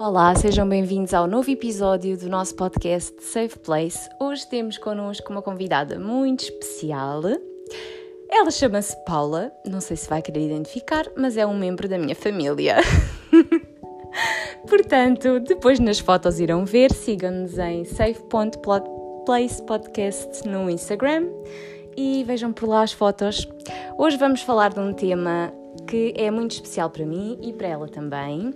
Olá, sejam bem-vindos ao novo episódio do nosso podcast Safe Place. Hoje temos connosco uma convidada muito especial. Ela chama-se Paula, não sei se vai querer identificar, mas é um membro da minha família. Portanto, depois nas fotos irão ver, sigam-nos em safe.place podcast no Instagram e vejam por lá as fotos. Hoje vamos falar de um tema que é muito especial para mim e para ela também.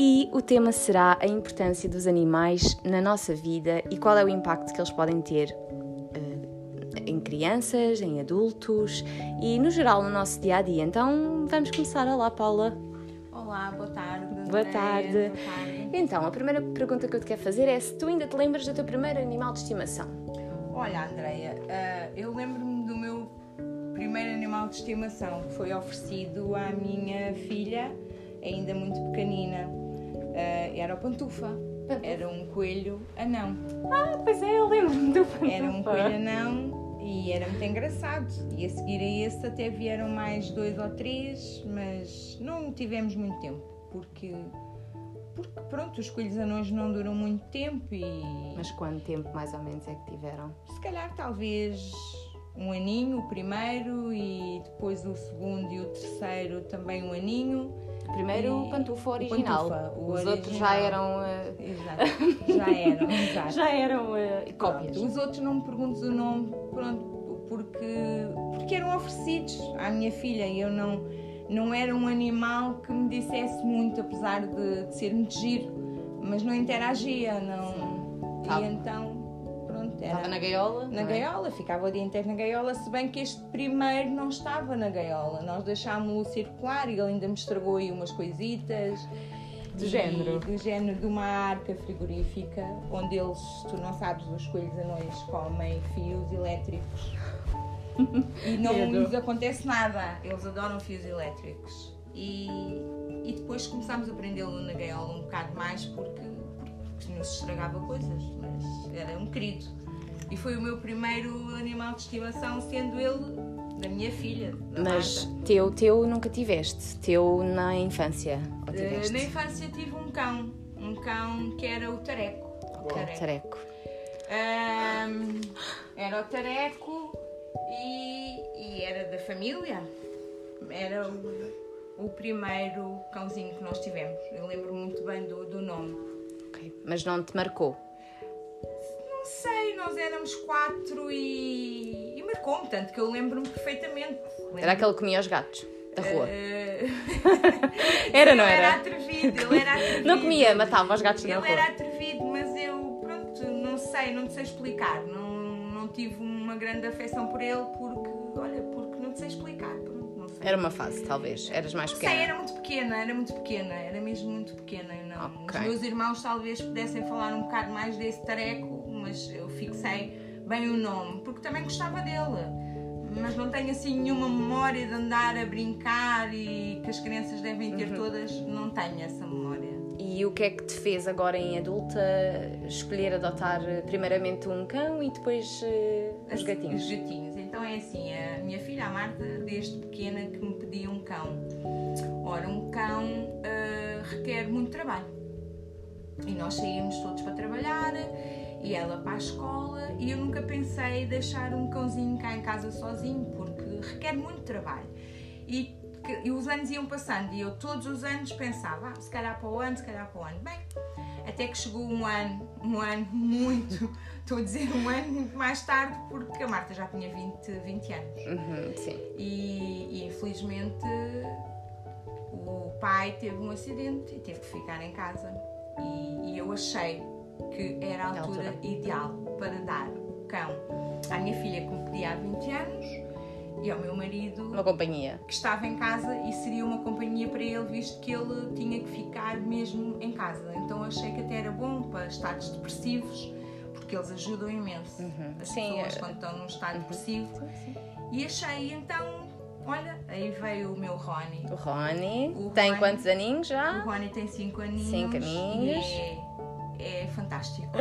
E o tema será a importância dos animais na nossa vida e qual é o impacto que eles podem ter uh, em crianças, em adultos e no geral no nosso dia a dia. Então vamos começar. Olá, Paula. Olá, boa tarde. Boa tarde. boa tarde. Então, a primeira pergunta que eu te quero fazer é se tu ainda te lembras do teu primeiro animal de estimação. Olha, Andreia, uh, eu lembro-me do meu primeiro animal de estimação que foi oferecido à minha filha, ainda muito pequenina. Era o Pantufa. Era um coelho anão. Ah, pois é, eu lembro-me do Pantufa. Era um coelho anão e era muito engraçado. E a seguir a esse até vieram mais dois ou três, mas não tivemos muito tempo, porque porque pronto, os coelhos anões não duram muito tempo e. Mas quanto tempo mais ou menos é que tiveram? Se calhar talvez um aninho, o primeiro, e depois o segundo e o terceiro também um aninho. O primeiro e... pantufa original. O pantufa, o Os original. outros já eram. Uh... Exato. Já eram, exato. já eram uh, cópias. Os outros não me perguntes o nome, pronto, porque, porque eram oferecidos à minha filha e eu não não era um animal que me dissesse muito, apesar de, de ser muito giro, mas não interagia, não. Tá. E então, pronto. Era estava na gaiola? Na é? gaiola, ficava o dia inteiro na gaiola, se bem que este primeiro não estava na gaiola. Nós deixámos-o circular e ele ainda me estragou aí umas coisitas. Do género? Do género de uma arca frigorífica, onde eles, tu não sabes, os coelhos anões comem fios elétricos e não lhes acontece nada. Eles adoram fios elétricos. E, e depois começámos a prendê-lo na gaiola um bocado mais porque, porque nos estragava coisas, mas era um querido. E foi o meu primeiro animal de estimação, sendo ele da minha filha. Da mas teu, teu nunca tiveste? Teu na infância? Uh, na infância tive um cão. Um cão que era o Tareco. O tareco. tareco. Um, era o Tareco e, e era da família. Era o, o, primeiro cãozinho que nós tivemos. Eu lembro muito bem do, do nome. Ok, mas não te marcou? Sei, nós éramos quatro e, e marcou-me, tanto que eu lembro-me perfeitamente. Lembro era aquele que comia os gatos da rua? Uh... era, não era? Ele era atrevido, ele era atrevido. Não comia, matava os gatos ele da rua. Ele era atrevido, mas eu, pronto, não sei, não sei explicar. Não, não tive uma grande afeição por ele porque, olha, porque não sei explicar. Não sei. Era uma fase, talvez. Eras mais pequena. Sei, era muito pequena, era muito pequena, era mesmo muito pequena. Não. Okay. Os meus irmãos talvez pudessem falar um bocado mais desse tareco, mas eu fixei bem o nome, porque também gostava dele. Mas não tenho assim nenhuma memória de andar a brincar e que as crianças devem ter uhum. todas, não tenho essa memória. E o que é que te fez agora em adulta escolher adotar primeiramente um cão e depois uh, os gatinhos? Os gatinhos. Então é assim, a minha filha, a Marta, desde pequena que me pedia um cão. Ora, um cão uh, requer muito trabalho. E nós saímos todos para trabalhar e ela para a escola e eu nunca pensei deixar um cãozinho cá em casa sozinho porque requer muito trabalho. E e os anos iam passando e eu todos os anos pensava, ah, se calhar para o ano, se calhar para o ano. Bem, até que chegou um ano, um ano muito, estou a dizer um ano muito mais tarde, porque a Marta já tinha 20, 20 anos. Uhum, sim. E, e infelizmente o pai teve um acidente e teve que ficar em casa. E, e eu achei que era a altura, altura ideal para dar o cão à minha filha que me pedia há 20 anos e ao meu marido. Uma companhia. Que estava em casa e seria uma companhia para ele, visto que ele tinha que ficar mesmo em casa. Então achei que até era bom para estados depressivos, porque eles ajudam imenso uhum. as sim, pessoas é... quando estão num estado uhum. depressivo. Sim. E achei então. Olha, aí veio o meu Rony. O Rony. O tem Rony, quantos aninhos já? O Rony tem 5 aninhos. 5 aninhos. É é fantástico.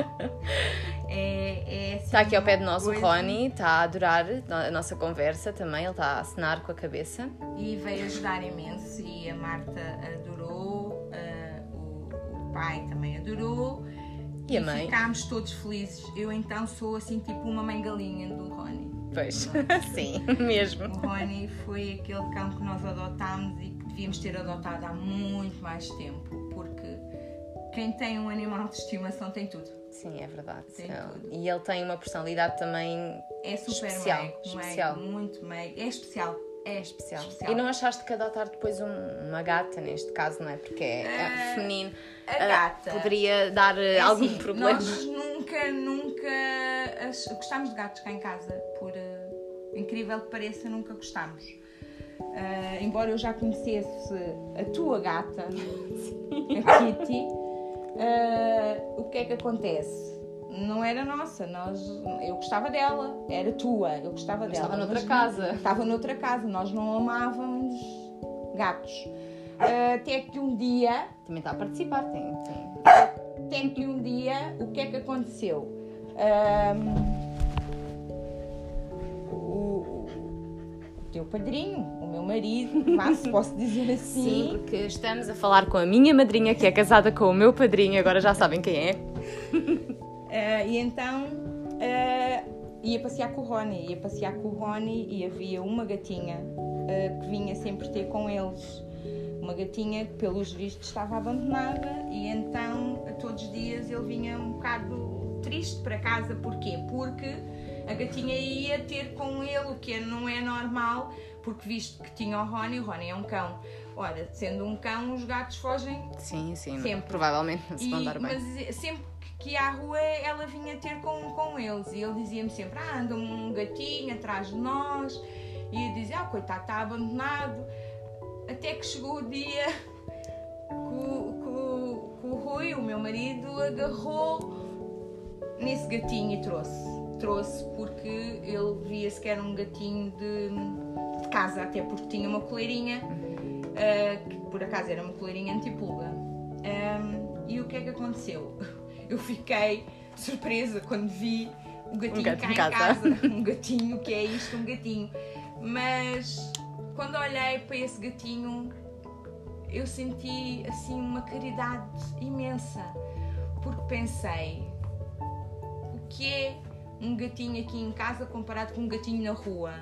é, é assim está aqui ao pé de nós coisa... o Rony, está a adorar a nossa conversa também, ele está a acenar com a cabeça. E veio ajudar imenso e a Marta adorou, uh, o, o, pai também adorou. E a mãe? Ficámos todos felizes. Eu então sou assim tipo uma mãe galinha do Rony. Pois, sim, mesmo. O Rony foi aquele cão que nós adotámos e que devíamos ter adotado há muito mais tempo, quem tem um animal de estimação tem tudo. Sim, é verdade. Tem É- tudo. E ele tem uma personalidade também É super Especial, meigo, especial. meigo, muito meigo. É especial. É especial. especial. E não achaste que adotar depois um- uma gata, neste caso, não é? Porque é, é Ah, feminino. a gata. Poderia dar eh, É algum assim, problema. Nós nunca, nunca gostámos de gatos cá em casa, por eh, incrível que pareça, nunca gostámos. Ah, embora eu já conhecesse a tua gata, a Kitty, ah, o que é que acontece? Não era nossa, nós, eu gostava dela, era tua, eu gostava dela. estava noutra mas casa. Estava noutra casa, nós não amávamos gatos. Ah, até que um dia Também está a participar, tem. tem. até que um dia, o que é que aconteceu? Ahm, o, o- o teu padrinho, o meu marido, se posso dizer assim, Sim, porque estamos a falar com a minha madrinha, que é casada com o meu padrinho, agora já sabem quem é. ah, e então ah, ia passear com o Rony, ia passear com o Rony e havia uma gatinha ah, que vinha sempre ter com eles. Uma gatinha que, pelos vistos, estava abandonada e então, a todos os dias, ele vinha um bocado triste para casa. Porquê? Porque a gatinha ia ter com ele, o que não é normal, porque visto que tinha o Rony, o Rony é um cão. Ora, sendo um cão, os gatos fogem Sim, sim. Sempre. Provavelmente não se vão dar bem. Mas sempre que ia à rua ela vinha ter com, com eles e ele dizia-me sempre: Ah, anda um gatinho atrás de nós. E eu dizia: Ah, coitado, está abandonado. Até que chegou o dia que o, que o- que o Rui, o meu marido, agarrou nesse gatinho e trouxe. Trouxe porque ele via-se que era um gatinho de casa, até porque tinha uma coleirinha, ah, que por acaso era uma coleirinha antipulga. Ahm, e o que é que aconteceu? Eu fiquei surpresa quando vi o gatinho gato cá em casa. casa. Um gatinho, que é isto? Um gatinho. Mas quando olhei para esse gatinho, eu senti assim uma caridade imensa. Porque pensei, o que é um gatinho aqui em casa comparado com um gatinho na rua?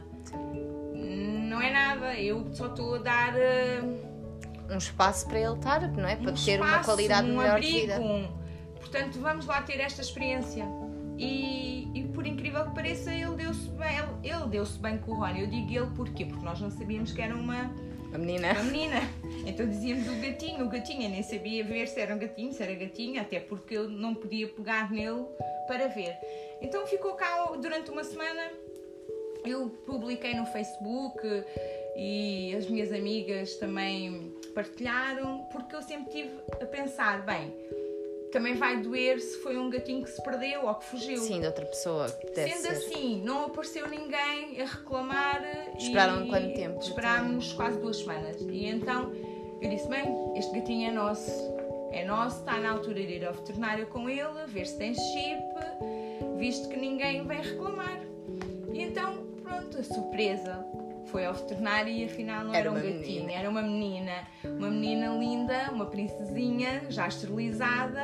Não é nada, eu só estou a dar. ah, Um espaço para ele estar, não é? Para um ter uma espaço, qualidade um melhor abrigo. de vida. Portanto, vamos lá ter esta experiência. E, e por incrível que pareça, ele deu-se bem, ele, ele deu-se bem com o Rony. Eu digo ele porquê? Porque nós não sabíamos que era uma, A menina. uma menina. Então dizíamos o gatinho, o gatinho. Eu nem sabia ver se era um gatinho, se era gatinha, até porque eu não podia pegar nele para ver. Então ficou cá durante uma semana. Eu publiquei no Facebook e as minhas amigas também partilharam, porque eu sempre tive a pensar, bem, também vai doer se foi um gatinho que se perdeu ou que fugiu. Sim, de outra pessoa. Sendo ser. assim, não apareceu ninguém a reclamar. Esperaram e quanto tempo? Esperámos quase duas semanas. E então eu disse: bem, este gatinho é nosso. É nosso, está na altura de ir ao veterinário com ele, ver se tem chip, visto que ninguém vem reclamar. E então, pronto, a surpresa. Foi ao veterinário e afinal não Era era, um gatinho, menina. era uma menina. Uma menina linda, uma princesinha, já esterilizada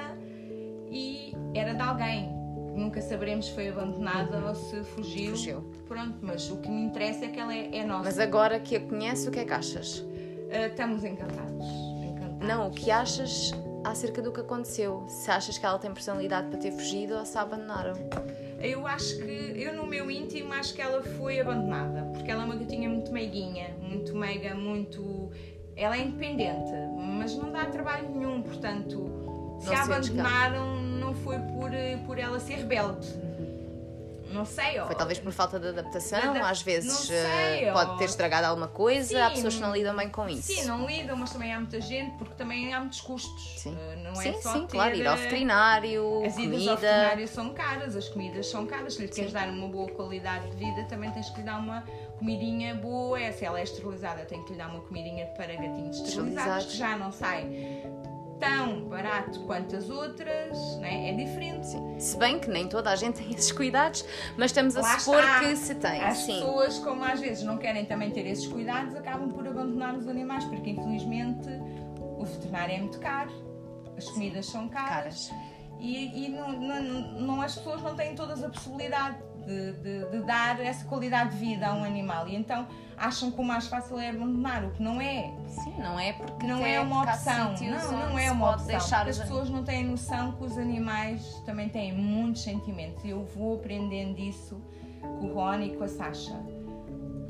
e era de alguém. Nunca saberemos se foi abandonada ou se fugiu. Fugiu. Pronto, mas o que me interessa é que ela é, é nossa. Mas agora que a conhece, o que é que achas? Ah, estamos encantados. encantados. Não, o que achas acerca do que aconteceu? Se achas que ela tem personalidade para ter fugido ou se a abandonaram? Eu acho que, eu no meu íntimo, acho que ela foi abandonada. Porque ela é uma gatinha muito meiguinha, muito meiga, muito. Ela é independente, mas não dá trabalho nenhum, portanto, se Não a abandonaram, não foi por, por ela ser rebelde. Não sei, ó. Foi talvez por falta de adaptação, Adap- às vezes não sei, eh, pode ter estragado alguma coisa, há Sim. pessoas que não lidam bem com isso. Sim, não lidam, mas também há muita gente, porque também há muitos custos. Sim. Eh, Não sim, é só sim, ter, claro, ir ao eh, veterinário, As idas ao comida. veterinário são caras, as comidas são caras. Se lhe queres dar uma boa qualidade de vida, também tens que lhe dar uma comidinha boa. É, Se ela é esterilizada, tem que lhe dar uma comidinha para gatinhos esterilizados, Esterilizados. que já não sai tão barato quanto as outras, né? é diferente. Sim. Se bem que nem toda a gente tem esses cuidados, mas estamos a Lá supor está. que se tem. As sim. pessoas, como às vezes não querem também ter esses cuidados, acabam por abandonar os animais, porque infelizmente o veterinário é muito caro. as comidas são caras, Caras. e, e não, não, não- as pessoas não têm todas a possibilidade de, de- de dar essa qualidade de vida a um animal e então acham que o mais fácil é abandonar, o que não é. Sim, não é porque Não é uma opção. Não, não é uma opção. deixar as pessoas não têm noção que os animais também têm muitos sentimentos. Eu vou aprendendo isso com o Rony e com a Sasha.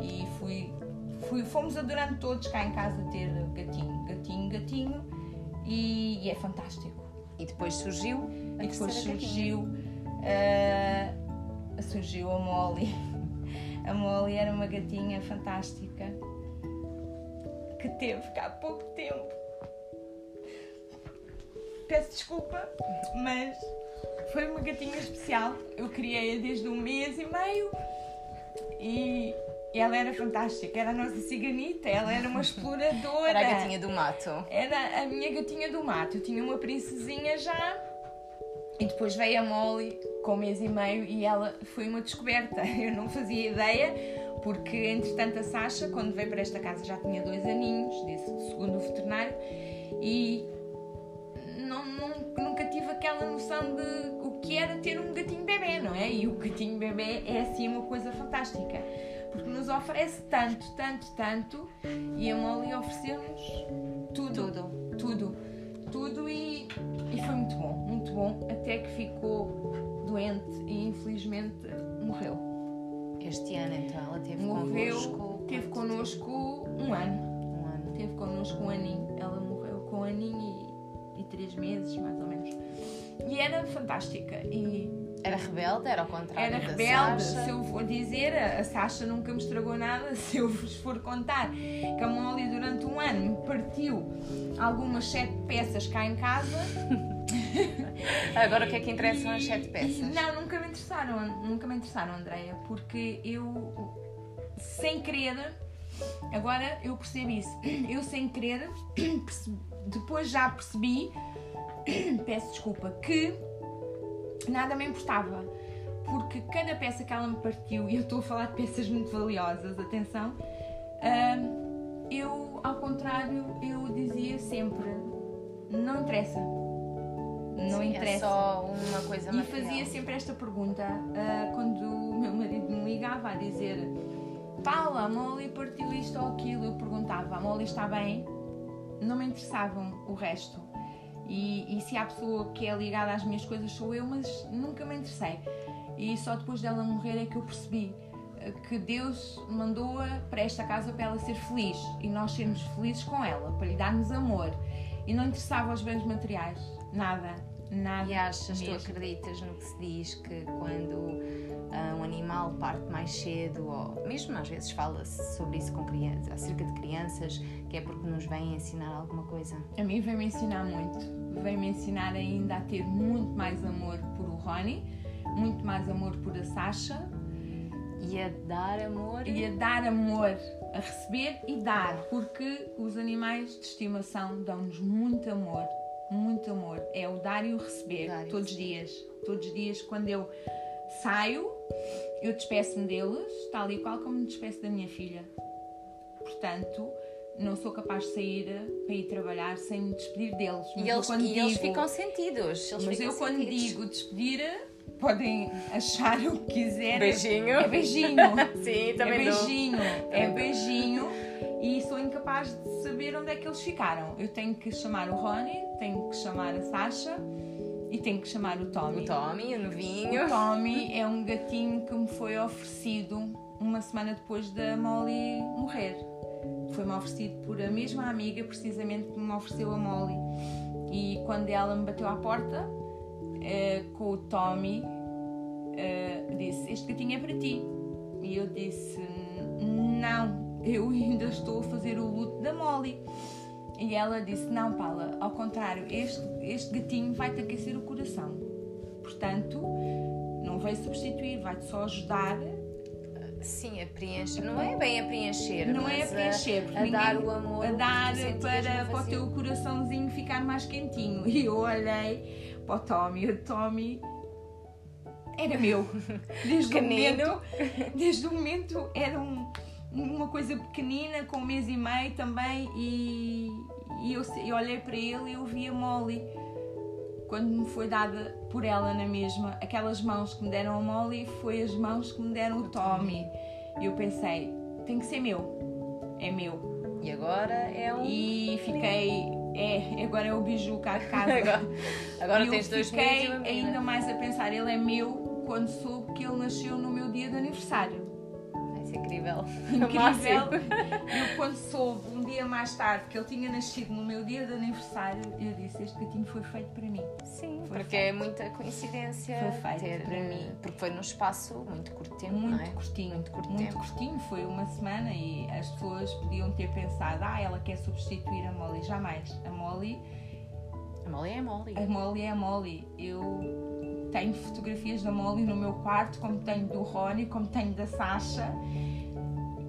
E fui, fui, fomos adorando todos cá em casa ter gatinho, gatinho, gatinho. E, e é fantástico. E depois surgiu a E depois surgiu, ah, surgiu a Molly. A Molly era uma gatinha fantástica que teve cá há pouco tempo. Peço desculpa, mas foi uma gatinha especial. Eu criei-a desde um mês e meio e ela era fantástica. Era a nossa ciganita, ela era uma exploradora. Era a gatinha do mato. Era a minha gatinha do mato. Eu tinha uma princesinha já. E depois veio a Molly com um mês e meio e ela foi uma descoberta. Eu não fazia ideia, porque entretanto a Sasha, quando veio para esta casa, já tinha dois aninhos, disse segundo o veterinário, e não, não- nunca tive aquela noção de o que era ter um gatinho bebê, não é? E o gatinho bebê é assim uma coisa fantástica, porque nos oferece tanto, tanto, tanto, e a Molly ofereceu-nos tudo, Tudo. tudo, tudo e, e foi muito bom, muito bom, até que ficou doente e infelizmente morreu. Este ano, então, ela teve Morreu, connosco. teve connosco um ano. Um ano. Teve connosco um aninho. Ela morreu com um aninho e, e três meses, mais ou menos. E era fantástica. E Era rebelde, era ao contrário era rebelde. Sasha. Se eu for dizer, a a Sasha nunca me estragou nada. Se eu vos for contar que a Molly durante um ano me partiu algumas sete peças cá em casa. Agora o que é que interessam as sete peças? Não, nunca me interessaram, nunca me interessaram, Andreia, porque eu, sem querer, agora eu percebo isso, eu sem querer, depois já percebi, peço desculpa, que nada me importava, porque cada peça que ela me partiu, e eu estou a falar de peças muito valiosas, atenção, hum, eu, ao contrário, eu dizia sempre, não interessa. Não Sim, interessa. É só uma coisa E material. fazia sempre esta pergunta ah, quando o meu marido me ligava a dizer Paula, a Molly partiu isto ou aquilo. Eu perguntava, a Molly está bem? Não me interessavam o resto. E, e se há pessoa que é ligada às minhas coisas sou eu, mas nunca me interessei. E só depois dela morrer é que eu percebi ah, que Deus mandou-a para esta casa para ela ser feliz e nós sermos felizes com ela, para lhe darmos amor. E não interessava os bens materiais, nada, nada. E achas, tu mesmo. acreditas no que se diz que quando ah, um animal parte mais cedo, ou mesmo às vezes fala-se sobre isso com crianças, acerca de crianças, que é porque nos vêm ensinar alguma coisa? A mim veio-me ensinar muito. Veio-me ensinar ainda a ter muito mais amor por o Ronnie, muito mais amor por a Sasha E a dar amor. e a dar amor, a receber e dar, porque os animais de estimação dão-nos muito amor, muito amor. É o dar e o receber, Dar todos os dias. Todos os dias, quando eu saio, eu despeço-me deles, tal e qual como me despeço da minha filha. Portanto, não sou capaz de sair para ir trabalhar sem me despedir deles. Mas E eles, quando e eles digo- ficam sentidos. Eles mas ficam eu quando sentidos. digo despedir, podem achar o que quiserem. Beijinho. É beijinho. Sim, é também dou. beijinho. É Também beijinho. E sou incapaz de saber onde é que eles ficaram. Eu tenho que chamar o Ronnie, tenho que chamar a Sasha e tenho que chamar o Tommy. O Tommy, o novinho. O Tommy é um gatinho que me foi oferecido uma semana depois da Molly morrer. Foi-me oferecido por a mesma amiga, precisamente, que me ofereceu a Molly. E quando ela me bateu à porta, eh, com o Tommy, eh, disse: Este gatinho é para ti. E eu disse: Não, eu ainda estou a fazer o luto da Molly. E ela disse: Não, Paula, ao contrário, este, este gatinho vai-te aquecer o coração. Portanto, não vai substituir, vai-te só ajudar. Sim, a preencher. Não é bem a preencher. Não é a preencher, porque a, dar o amor. a dar para, para o teu coraçãozinho ficar mais quentinho. E eu olhei para o Tommy, o Tommy era meu. Desde o momento, desde o momento era um- uma coisa pequenina, com um mês e meio também, e, e eu, eu olhei para ele e eu vi a Molly. quando me foi dada por ela na mesma, aquelas mãos que me deram a Molly foi as mãos que me deram o Tommy. E eu pensei, tem que ser meu. É meu. E agora é um. E fiquei. É, agora é o biju cá de casa. Agora, agora e tens eu dois fiquei ainda mais a pensar, ele é meu quando soube que ele nasceu no meu dia de aniversário. Isso é incrível. Incrível. Eu quando soube um dia mais tarde que ele tinha nascido no meu dia de aniversário, eu disse, este gatinho foi feito para mim. Sim, Foi porque é muita coincidência Foi feito ter, para mim. Porque foi num espaço muito curto tempo, muito é? curtinho, Muito curto muito tempo. curtinho, foi uma semana e as pessoas podiam ter pensado, ah, ela quer substituir a Molly. Jamais. A Molly, A Molly é a Molly. a Molly é a Molly. Eu tenho fotografias da Molly no meu quarto, como tenho do Rony, como tenho da Sasha.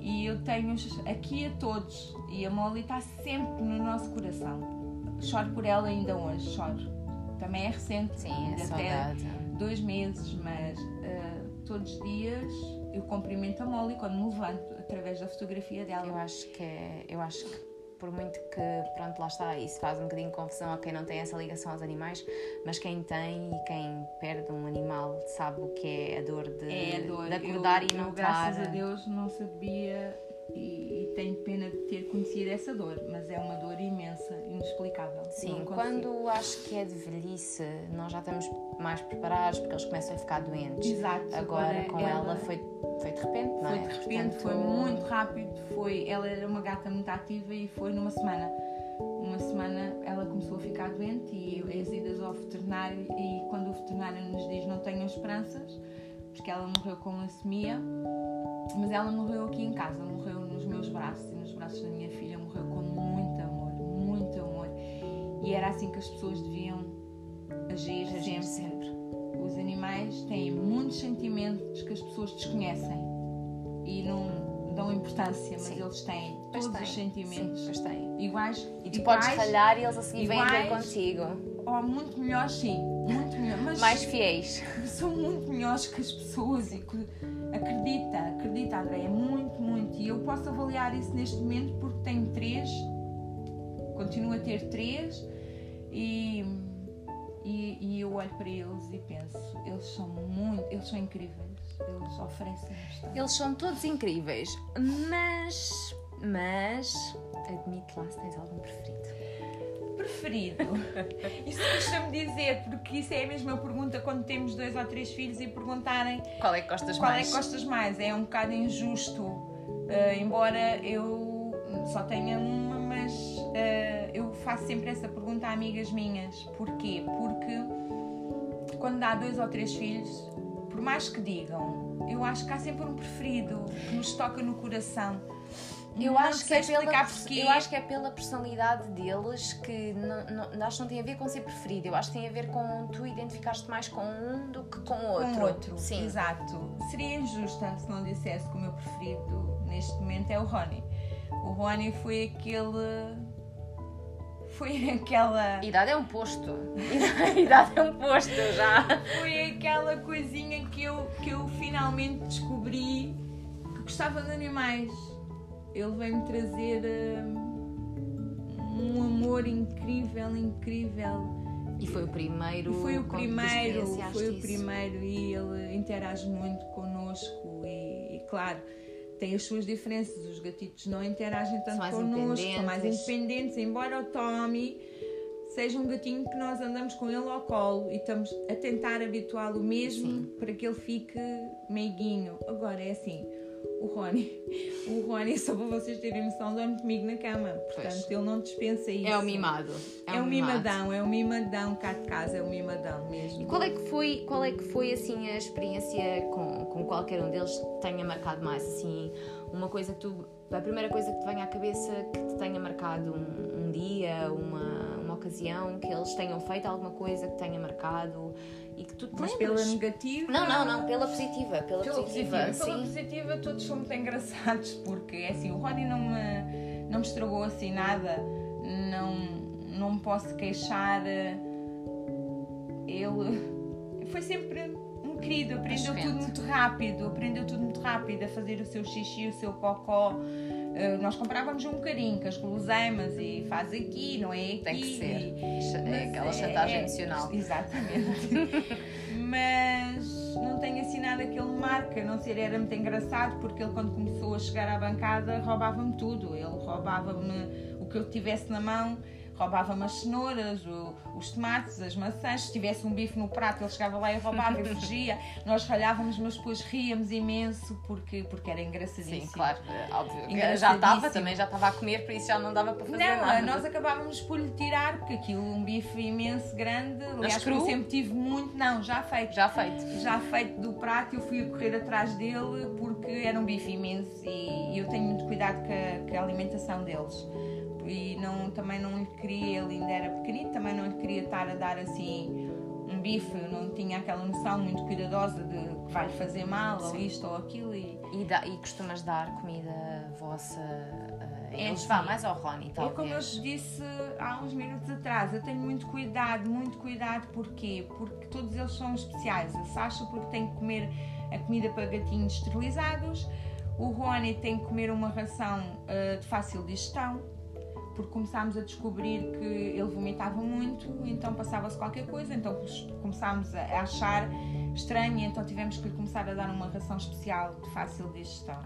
E eu tenho-os aqui a todos. E a Molly está sempre no nosso coração. Choro por ela ainda hoje, choro. Também é recente, Sim, é até dois meses, mas ah, todos os dias eu cumprimento a Molly quando me levanto através da fotografia Eu dela. acho que é, eu acho que por muito que, pronto, lá está, isso faz um bocadinho de confusão a quem não tem essa ligação aos animais, mas quem tem e quem perde um animal sabe o que é a dor de, É a dor. de acordar eu, e não eu, graças estar. a Deus não sabia e, e tenho pena de ter conhecido essa dor, mas é uma dor imensa, inexplicável. Sim, quando acho que é de velhice, nós já estamos mais preparados porque eles começam a ficar doentes. Exato. Agora, com ela, foi, foi de repente, não Foi é? de repente, foi Portanto, muito rápido. Foi, ela era uma gata muito ativa e foi numa semana. Uma semana ela começou a ficar doente e as idas ao veterinário e quando o veterinário nos diz não tenham esperanças, porque ela morreu com leucemia, mas ela morreu aqui em casa, morreu meus braços e nos braços da minha filha, morreu com muito amor, muito amor. E era assim que as pessoas deviam agir sempre. sempre. Os animais têm muitos sentimentos que as pessoas desconhecem e não dão importância, mas Sim. eles têm Pois todos tem, os sentimentos Sim, iguais E tu iguais, podes falhar e eles a seguir vêm ter contigo. ou muito melhores, sim, muito melhores, Mais fiéis. são muito melhores que as pessoas e que acredita, acredita, André, é muito. E eu posso avaliar isso neste momento porque tenho três, continuo a ter três e, e, e eu olho para eles e penso, eles são muito, eles são incríveis, eles oferecem bastante. Eles são todos incríveis, mas. Mas. Admite lá se tens algum preferido. Preferido? Isso custa-me dizer, porque isso é a mesma pergunta quando temos dois ou três filhos e perguntarem Qual é que gostas Qual mais? é que gostas mais? É um bocado injusto, eh, embora eu só tenha uma, mas eh, eu faço sempre essa pergunta a amigas minhas. Porquê? Porque quando dá dois ou três filhos, por mais que digam, eu acho que há sempre um preferido que nos toca no coração. Eu acho, que é pela, eu acho que é pela personalidade deles que não, não, acho que não tem a ver com ser preferido. Eu acho que tem a ver com tu identificaste mais com um do que com o outro. com outro. Sim. Exato. Seria injusta se não dissesse que o meu preferido neste momento é o Rony. O Rony foi aquele. Foi aquela. Idade é um posto. Idade é um posto já. Foi aquela coisinha que eu, que eu finalmente descobri que gostava de animais. Ele veio-me trazer hum, um amor incrível, incrível. E foi o primeiro. E foi o primeiro, foi o isso. primeiro e ele interage muito connosco e, e, claro, tem as suas diferenças. Os gatitos não interagem tanto mais connosco, são mais independentes. independentes, embora o Tommy seja um gatinho que nós andamos com ele ao colo e estamos a tentar habituá-lo mesmo Sim. para que ele fique meiguinho. Agora é assim, o Rony, o Rony, só para vocês terem noção, dorme comigo na cama, portanto Pois. ele não dispensa isso. É o mimado. É, um mimadão, é um mimadão cá de casa, é um mimadão mesmo. E qual é que foi, qual é que foi assim a experiência com, com qualquer um deles que tenha marcado mais assim uma coisa que tu a primeira coisa que te venha à cabeça que te tenha marcado um, um dia, uma, uma ocasião que eles tenham feito alguma coisa que tenha marcado e que tu te Mas lembres? pela negativa. Não, não, não, pela positiva, pela, Pela positiva, positiva, pela positiva todos são muito engraçados porque é assim, o Rony não me, não me estragou assim nada, não, não me posso queixar. Ele foi sempre um querido, aprendeu tudo muito rápido, aprendeu tudo muito rápido a fazer o seu xixi, o seu cocó, nós comprávamos um bocadinho com as guloseimas e faz aqui, não é aqui. Tem que ser. É aquela chantagem é, emocional. Exatamente. mas não tem assim nada que ele marca, a não ser era muito engraçado porque ele quando começou a chegar à bancada roubava-me tudo. Ele roubava-me o que eu tivesse na mão roubava-me as cenouras, o, os tomates, as maçãs. Se tivesse um bife no prato, ele chegava lá e roubava e fugia. Nós ralhávamos, mas depois ríamos imenso porque, porque era engraçadíssimo. Sim, claro, é óbvio. Já estava, também já estava a comer, por isso já não dava para fazer não, nada. Não, nós acabávamos por lhe tirar, porque aquilo, um bife imenso, grande. Aliás, eu sempre tive muito. Não, já feito. Já feito. Já feito do prato, eu fui a correr atrás dele porque era um bife imenso e eu tenho muito cuidado com a, com a alimentação deles e não, também não lhe queria, ele ainda era pequenito, também não lhe queria estar a dar assim um bife, não tinha aquela noção muito cuidadosa de que vai-lhe fazer mal Sim. ou isto ou aquilo. E, e, dá, e costumas dar comida vossa uh, é eles vá mais ao Ronnie, talvez. É como eu te disse há uns minutos atrás, eu tenho muito cuidado, muito cuidado, porquê? Porque todos eles são especiais. A Sasha porque tem que comer a comida para gatinhos esterilizados, o Rony tem que comer uma ração uh, de fácil digestão, porque começámos a descobrir que ele vomitava muito, então passava-se qualquer coisa, então começámos a achar estranho, então tivemos que lhe começar a dar uma ração especial de fácil digestão.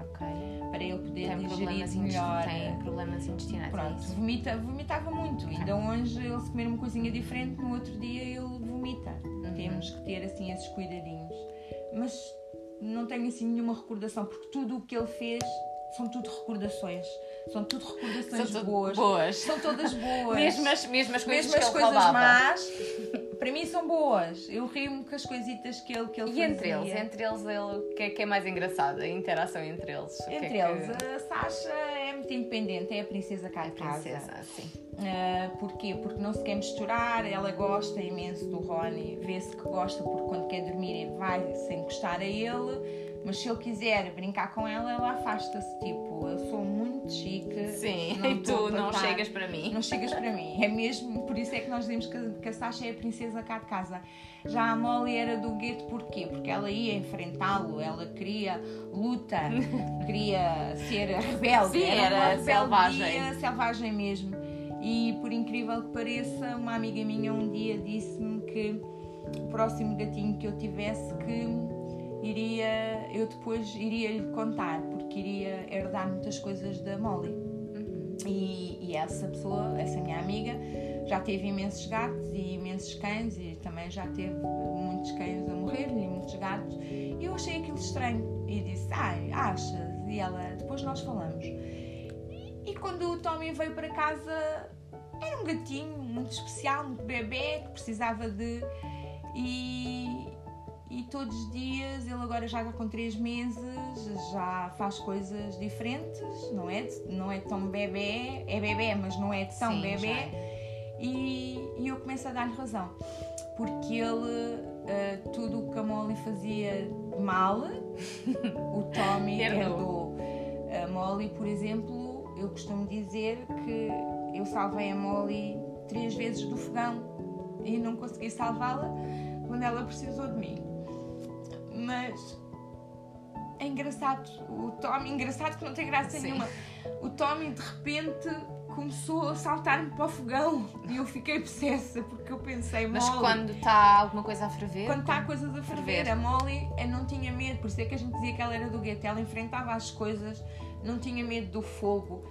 Para ele poder tem digerir melhor. Tem problemas intestinais. É Pronto, é vomita, vomitava muito. Okay. Ainda hoje ele se comer uma coisinha diferente, no outro dia ele vomita. Uhum. Temos que ter assim esses cuidadinhos. Mas não tenho assim nenhuma recordação, porque tudo o que ele fez são tudo recordações. São tudo recordações são boas. boas. São todas boas. mesmas, mesmas coisas, mesmas que coisas más, para mim são boas. Eu rio-me com as coisitas que ele, que ele e fazia. entre eles? Entre eles, o que, é, que é mais engraçado? A interação entre eles? Entre é eles, que... a Sasha é muito independente, é a princesa cá em casa. Princesa, sim. Uh, porquê? Porque não se quer misturar, ela gosta imenso do Rony, vê-se que gosta porque quando quer dormir vai sem encostar a ele mas se ele quiser brincar com ela, ela afasta-se. Tipo, eu sou muito chique. Sim, e tu não chegas para mim. Não chegas para mim. É mesmo, por isso é que nós dizemos que, que a Sasha é a princesa cá de casa. Já a Molly era do gueto, porquê? Porque ela ia enfrentá-lo, ela queria luta, queria ser rebelde. Sim, era, era selvagem. selvagem mesmo. E por incrível que pareça, uma amiga minha um dia disse-me que o próximo gatinho que eu tivesse que iria, eu depois iria lhe contar, porque iria herdar muitas coisas da Molly. Uhum. E, e, essa pessoa, essa minha amiga, já teve imensos gatos e imensos cães e também já teve muitos cães a morrer e muitos gatos. E eu achei aquilo estranho e disse: Ai, achas? E ela, depois nós falamos. E quando o Tommy veio para casa, era um gatinho muito especial, muito bebê, que precisava de. E, e todos os dias ele agora já com 3 meses já faz coisas diferentes, não é? Não é tão bebê, é bebê, mas não é tão Sim, bebê. E, e, eu começo a dar-lhe razão, porque ele uh, tudo o que a Molly fazia mal, o Tommy herdou. A Molly, por exemplo, eu costumo dizer que eu salvei a Molly três vezes do fogão e não consegui salvá-la quando ela precisou de mim mas é engraçado. O Tommy, engraçado que não tem graça Sim. nenhuma. O Tommy de repente começou a saltar-me para o fogão e eu fiquei possessa porque eu pensei, Mas quando está alguma coisa a ferver? Quando está coisas a ferver, ferver. a Molly não tinha medo, por isso é que a gente dizia que ela era do gueto, ela enfrentava as coisas, não tinha medo do fogo.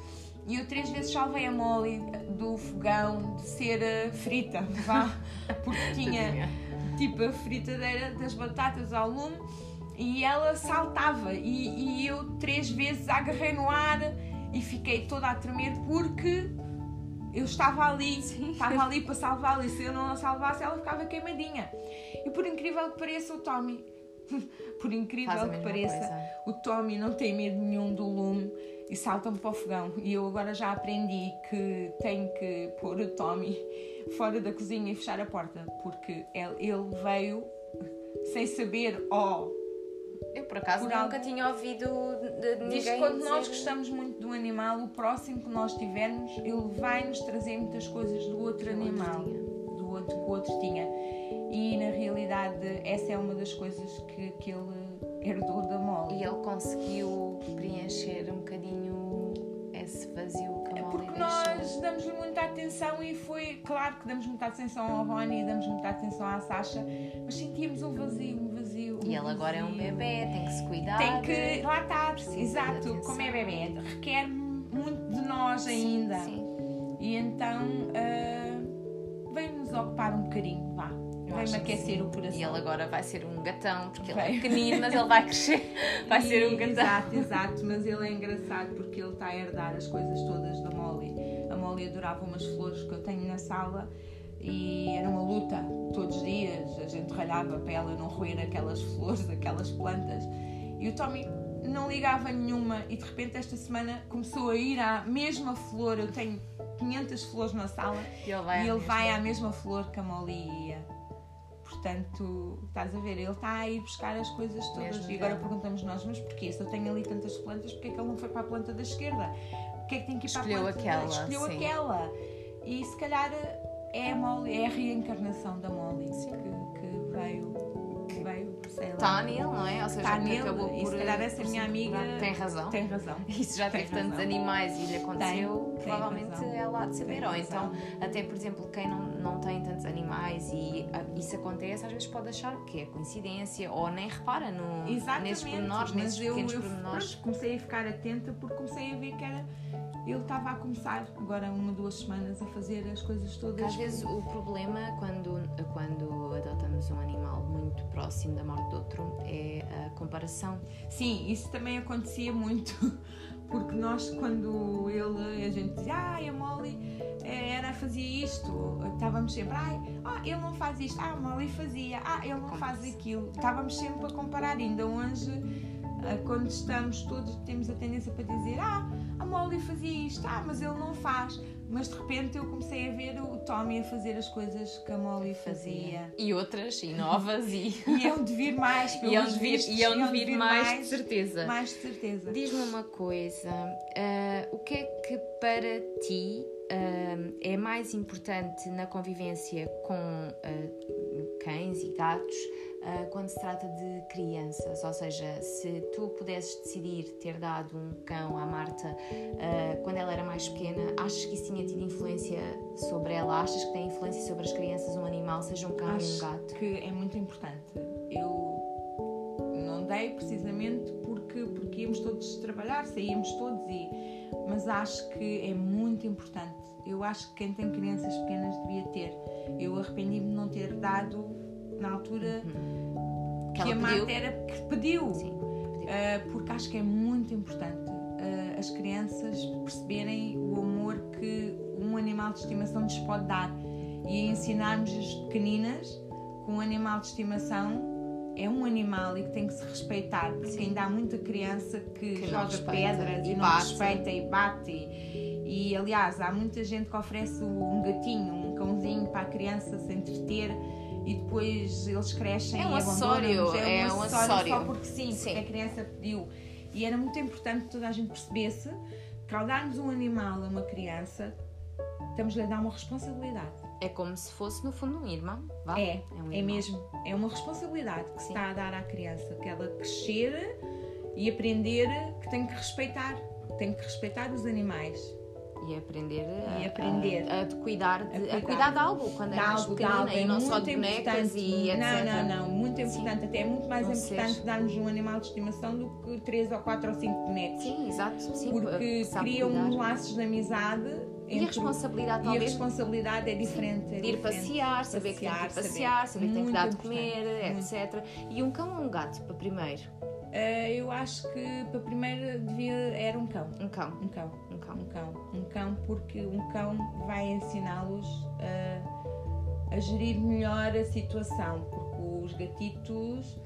E eu três vezes salvei a Molly do fogão de ser uh, frita, vá, porque tinha tipo a fritadeira das batatas ao lume e ela saltava e, e eu três vezes agarrei no ar e fiquei toda a tremer porque eu estava ali, Sim. estava ali para salvá-la e se eu não a salvasse ela ficava queimadinha. E por incrível que pareça o Tommy, por incrível que pareça, coisa. o Tommy não tem medo nenhum do lume e salta-me para o fogão. E eu agora já aprendi que tenho que pôr o Tommy fora da cozinha e fechar a porta, porque ele veio sem saber, ó. Oh, eu por acaso por nunca algo... tinha ouvido de ninguém. Diz que quando dizer... nós gostamos muito do animal, o próximo que nós tivermos, ele vai nos trazer muitas coisas do outro animal, do outro que o outro tinha. E na realidade, essa é uma das coisas que, que ele herdou da Molly. E ele conseguiu preencher um bocadinho muita atenção e foi, claro que damos muita atenção ao Rony, damos muita atenção à Sasha, mas sentíamos um vazio, um vazio. Um e ele agora é um vazio. bebê, tem que se cuidar. Tem que, lá está, Precisa de exato, como é bebê, requer muito de nós ainda. Sim. E então uh, veio-nos ocupar um bocadinho, vá. Que aquecer o coração. E ele agora vai ser um gatão, porque ele é pequenino, mas ele vai crescer. Vai ser um E- gatão. Exato, exato, mas ele é engraçado porque ele está a herdar as coisas todas da Molly. A Molly adorava umas flores que eu tenho na sala e era uma luta todos os dias. A gente ralhava para ela não roer aquelas flores, aquelas plantas. E o Tommy não ligava nenhuma e de repente esta semana começou a ir à mesma flor. Eu tenho 500 flores na sala E ele vai e à ele mesma. vai à mesma flor que a Molly ia. Portanto, estás a ver, ele está a ir buscar as coisas todas. Mesmo e agora perguntamos nós, mas porquê? Se eu tenho ali tantas plantas, porquê é que ele não foi para a planta da esquerda? Porquê é que tem que ir Escolheu para a planta aquela, da... Escolheu sim. aquela. E se calhar é a Molly, é a reencarnação da Molly que, que veio, que veio, sei lá. Está nele, não é? Ou seja, nele, acabou por. se calhar essa se minha amiga. Tem razão. Tem razão. Isso já Tem teve tantos razão. animais e lhe aconteceu, Tem, tem provavelmente razão. ela há de saber. Tem Ou então, até por exemplo, quem não, não tem tantos animais e ah, isso acontece, às vezes pode achar que é coincidência ou nem repara no, Exatamente. nesses pormenores, nesses eu, pequenos eu pormenores. comecei a ficar atenta porque comecei a ver que era. Ele estava a começar, agora uma, duas semanas, a fazer as coisas todas. Às vezes o problema quando, quando adotamos um animal muito próximo da morte outro é a comparação. Sim, isso também acontecia muito. Porque nós, quando ele, a gente dizia, ai, a Molly eh, era, fazia isto, estávamos sempre, ai, ah, ele não faz isto, ah, a Molly fazia, ah, ele não faz aquilo. Estávamos sempre a comparar, ainda hoje, ah, quando estamos todos, temos a tendência para dizer, ah, a Molly fazia isto, ah, mas ele não faz. Mas de repente eu comecei a ver o Tommy a fazer as coisas que a Molly fazia. E outras, e novas, e, E hão de vir mais, e pelos hão de vir, vistos, e hão de hão vir mais, de certeza. mais de certeza. Diz-me uma coisa, ah, o que é que para ti ah, é mais importante na convivência com ah, cães e gatos ah, quando se trata de crianças? Ou seja, se tu pudesses decidir ter dado um cão à Marta ah, quando ela era mais pequena, achas que isso tinha tido influência sobre ela? Achas que tem influência sobre as crianças um animal, seja um cão ou um gato? que é muito importante. Eu não dei precisamente porque, porque íamos todos trabalhar, saíamos todos, e, mas acho que é muito importante. Eu acho que quem tem crianças pequenas devia ter. Eu arrependi-me de não ter dado na altura Que que, ela a? Marta era que pediu. Sim, pediu. Uh, porque acho que é muito importante uh, as crianças perceberem o amor que um animal de estimação lhes pode dar e ensinarmos as pequeninas que um animal de estimação é um animal e que tem que se respeitar, porque ainda há muita criança que, Que joga pedras e e, não bate. respeita e bate. E, aliás, há muita gente que oferece um gatinho, um cãozinho para a criança se entreter e depois eles crescem É um acessório, abandonam-nos. é um acessório. só porque sim, Sim. porque a criança pediu. E era muito importante que toda a gente percebesse que ao darmos um animal a uma criança, estamos-lhe a dar uma responsabilidade. É como se fosse, no fundo, um irmão. Vá? É, um é mesmo. É uma responsabilidade que se está a dar à criança, que ela crescer e aprender que tem que respeitar, tem que respeitar os animais. E aprender, a, E aprender. a, a de cuidar, de, a cuidar. cuidar de algo quando é Dá mais algo, pequenina algo, e é não só de bonecas e etc. Não, não, não, muito importante. Até é muito mais Não importante darmos um animal de estimação do que três ou quatro ou cinco bonecos. Sim, exato. Sim, porque criam laços de amizade E a entre- responsabilidade, e a talvez, responsabilidade é diferente. é de ir passear, saber que tem que ir Passear, saber, que tem que dar de comer, etc. E um cão ou um gato, para primeiro? Ah, eu acho que para primeiro devia era um cão. Um cão. Um cão. Um cão. Um cão. Um cão porque um cão vai ensiná-los a, a gerir melhor a situação. Porque os gatitos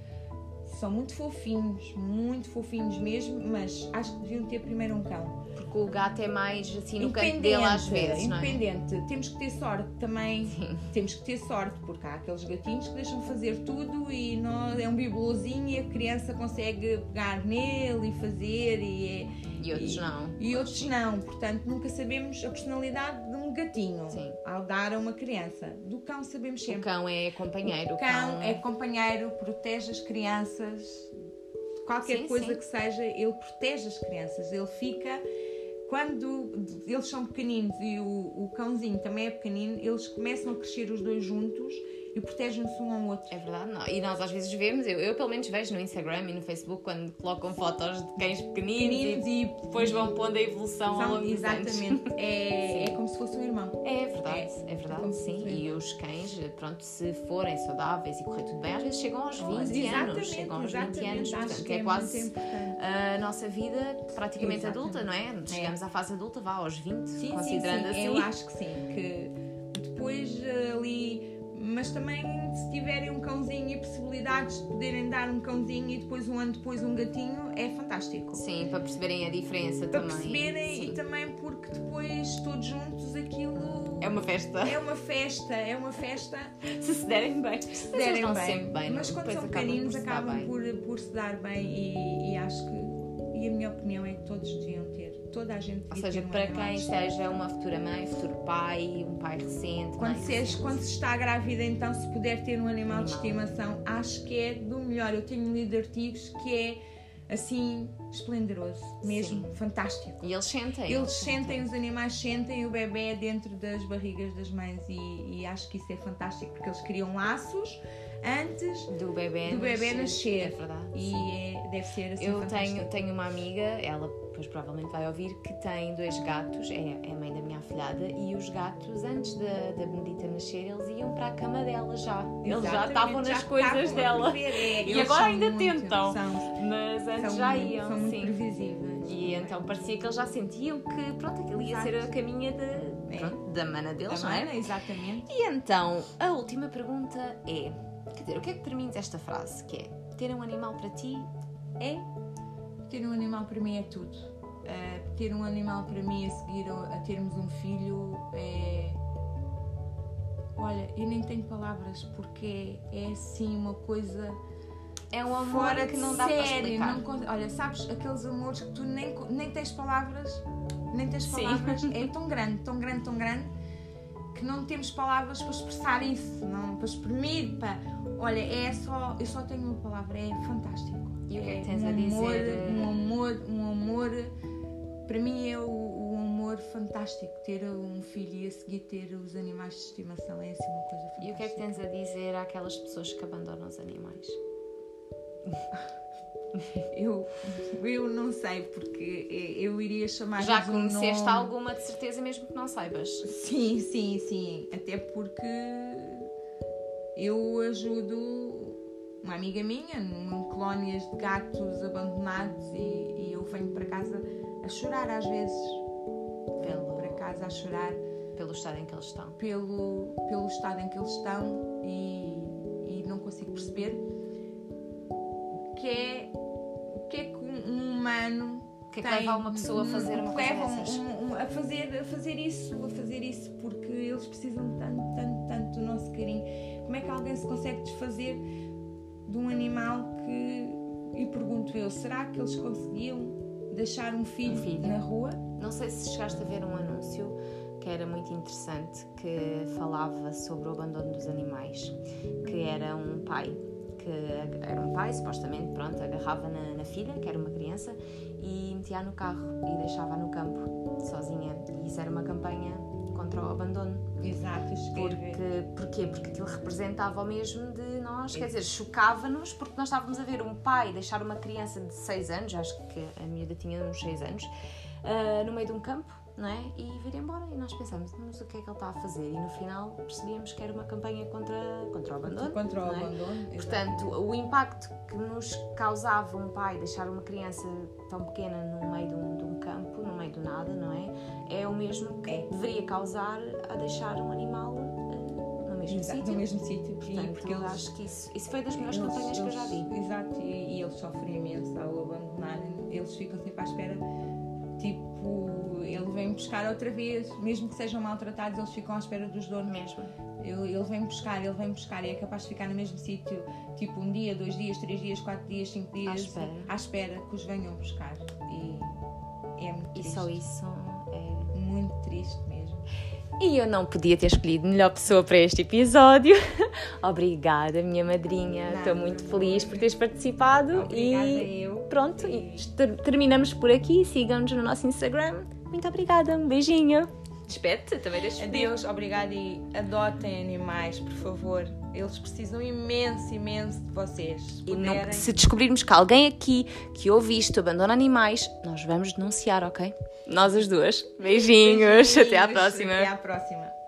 são muito fofinhos, muito fofinhos mesmo, mas acho que deviam ter primeiro um cão. Porque o gato é mais assim no canto dele às vezes, não é? independente. Temos que ter sorte também. Temos que ter sorte, porque há aqueles gatinhos que deixam fazer tudo e nós, é um bibelôzinho e a criança consegue pegar nele e fazer e, é- E outros e- não. e outros não. Portanto, nunca sabemos a personalidade de um gatinho Sim. ao dar a uma criança. Do cão sabemos O sempre. cão é companheiro. O cão é companheiro, protege as crianças, qualquer Sim, coisa sim. que seja, ele protege as crianças, ele fica quando eles são pequeninos e o, o cãozinho também é pequenino, eles começam a crescer os dois juntos e protegem-se um ao outro. É verdade, não. E nós às vezes vemos, eu, eu pelo menos vejo no Instagram e no Facebook quando colocam fotos de cães pequeninos, Pequeninos e, e depois vão pondo a evolução ao São, longo dos anos. exatamente. É, é como se fosse um irmão. É verdade, é, verdade, como se sim. E os cães, pronto, se forem saudáveis e correr tudo bem, às vezes chegam aos 20 anos. exatamente, Chegam aos 20 exatamente. anos, portanto, que é, é quase a nossa vida praticamente Exatamente. adulta, não é? Chegamos à fase adulta, vá aos 20, Sim, considerando sim, sim. assim. Eu acho que sim, que depois ali. Mas também se tiverem um cãozinho e possibilidades de poderem dar um cãozinho e depois um ano depois um gatinho, é fantástico. Sim, para perceberem a diferença Para também. perceberem sim. e também porque depois todos juntos aquilo É uma festa. é uma festa, é uma festa Se se derem bem. Se se derem bem. sempre bem, mas não? quando são acabam pequeninos por se dar acabam bem. por, por se dar bem e, e acho que e a minha opinião é que todos deviam ter, toda a gente Ou seja, para animal quem de seja uma futura mãe, futuro pai, um pai recente. Quando se, és- recente. quando se está grávida, então, se puder ter um animal de Animal. estimação, acho que é do melhor. Eu tenho lido artigos que é assim esplendoroso, mesmo Sim. fantástico. E eles sentem. Eles sentem, os animais sentem o bebê dentro das barrigas das mães e, e acho que isso é fantástico porque eles criam laços antes do bebê, do bebê nascer. É verdade. e é- deve ser assim Eu fantástico. tenho, tenho uma amiga, ela depois provavelmente vai ouvir, que tem dois gatos, é, é a mãe da minha afilhada, e os gatos, antes da, da Benedita nascer, eles iam para a cama dela já. Eles já Exatamente, estavam nas já coisas dela. É, E agora ainda tentam. São, Mas antes são já iam, são muito sim. previsíveis. E então parecia que eles já sentiam que pronto, aquilo ia ser a Exato. caminha de, É. pronto, da mana deles, Da não é? mana, exatamente. E então, a última pergunta é: quer dizer, o que é que termina esta frase? Que é: ter um animal para ti é. Ter um animal para mim é tudo. Uh, ter um animal para mim a seguir a termos um filho é. Olha, eu nem tenho palavras porque é, é assim uma coisa É um amor fora que não dá para série. explicar. Não olha, sabes aqueles amores que tu nem, nem tens palavras, nem tens Sim. palavras, é tão grande, tão grande, tão grande que não temos palavras para expressar isso, não, para exprimir, para. Olha, é só, eu só tenho uma palavra, é fantástico. E o que é que É tens um a dizer? Amor, eh, um amor, um amor, para mim é o, o amor fantástico, ter um filho e a seguir ter os animais de estimação, é assim uma coisa fantástica. E o que é que tens a dizer àquelas pessoas que abandonam os animais? Eu, eu não sei, porque eu iria chamar Já um conheceste nome. alguma de certeza, mesmo que não saibas? Sim, sim, sim. Até porque eu ajudo uma amiga minha em colónias de gatos abandonados e, e eu venho para casa a chorar às vezes. Venho Pelo- para casa a chorar Pelo estado em que eles estão. pelo, pelo estado em que eles estão e, e não consigo perceber o que é, o que, é que um um humano O que é que tem- leva uma pessoa a fazer uma coisa dessas? um- um- a, fazer, a fazer isso, a fazer isso, porque eles precisam tanto, tanto, tanto do nosso carinho. Como é que alguém se consegue desfazer de um animal que. E pergunto eu, será que eles conseguiam deixar um filho, Um filho. na rua? Não sei se chegaste a ver um anúncio que era muito interessante, que falava sobre o abandono dos animais, que era um pai, que era um pai, supostamente, pronto, agarrava na, na filha, que era uma criança, e metia no carro e deixava no campo, sozinha. E isso era uma campanha contra o abandono. Exato. Porque, porquê? Porque aquilo representava o mesmo de nós, quer dizer, chocava-nos porque nós estávamos a ver um pai deixar uma criança de 6 anos, acho que a miúda tinha uns 6 anos, ah, no meio de um campo, não é? E vir embora. E nós pensamos, mas o que é que ele está a fazer? E no final percebíamos que era uma campanha contra, contra o abandono. Contra o é? abandono. Portanto, o impacto que nos causava um pai deixar uma criança tão pequena no meio de um, de um campo, no meio do nada, não é? É o mesmo que É. deveria causar a deixar um animal mesmo sítio. no mesmo sítio. E Portanto, porque eles, acho que isso, isso foi das melhores eles- campanhas que eu já vi. eles- Exato, e, e eles sofrem imenso ao abandonarem. Eles ficam sempre à espera. Tipo, ele vem buscar outra vez, mesmo que sejam maltratados, eles ficam à espera dos donos. Mesmo. Ele, ele vem buscar, ele vem buscar e é capaz de ficar no mesmo sítio, tipo um dia, dois dias, três dias, quatro dias, cinco dias, espera. à espera que os venham buscar. E é muito E triste. só isso E eu não podia ter escolhido melhor pessoa para este episódio. Obrigada, minha madrinha. Estou muito feliz por teres participado. Obrigada e eu. pronto, e ter- terminamos por aqui. Sigam-nos no nosso Instagram, Muito obrigada, um beijinho. Despede-te, também deixa Adeus, obrigado e adotem animais, por favor. Eles precisam imenso, imenso de vocês. E não- se descobrirmos que alguém aqui que ouve isto abandona animais, nós vamos denunciar, ok? Nós as duas. Beijinhos, até à Beijinhos, próxima. Até à próxima.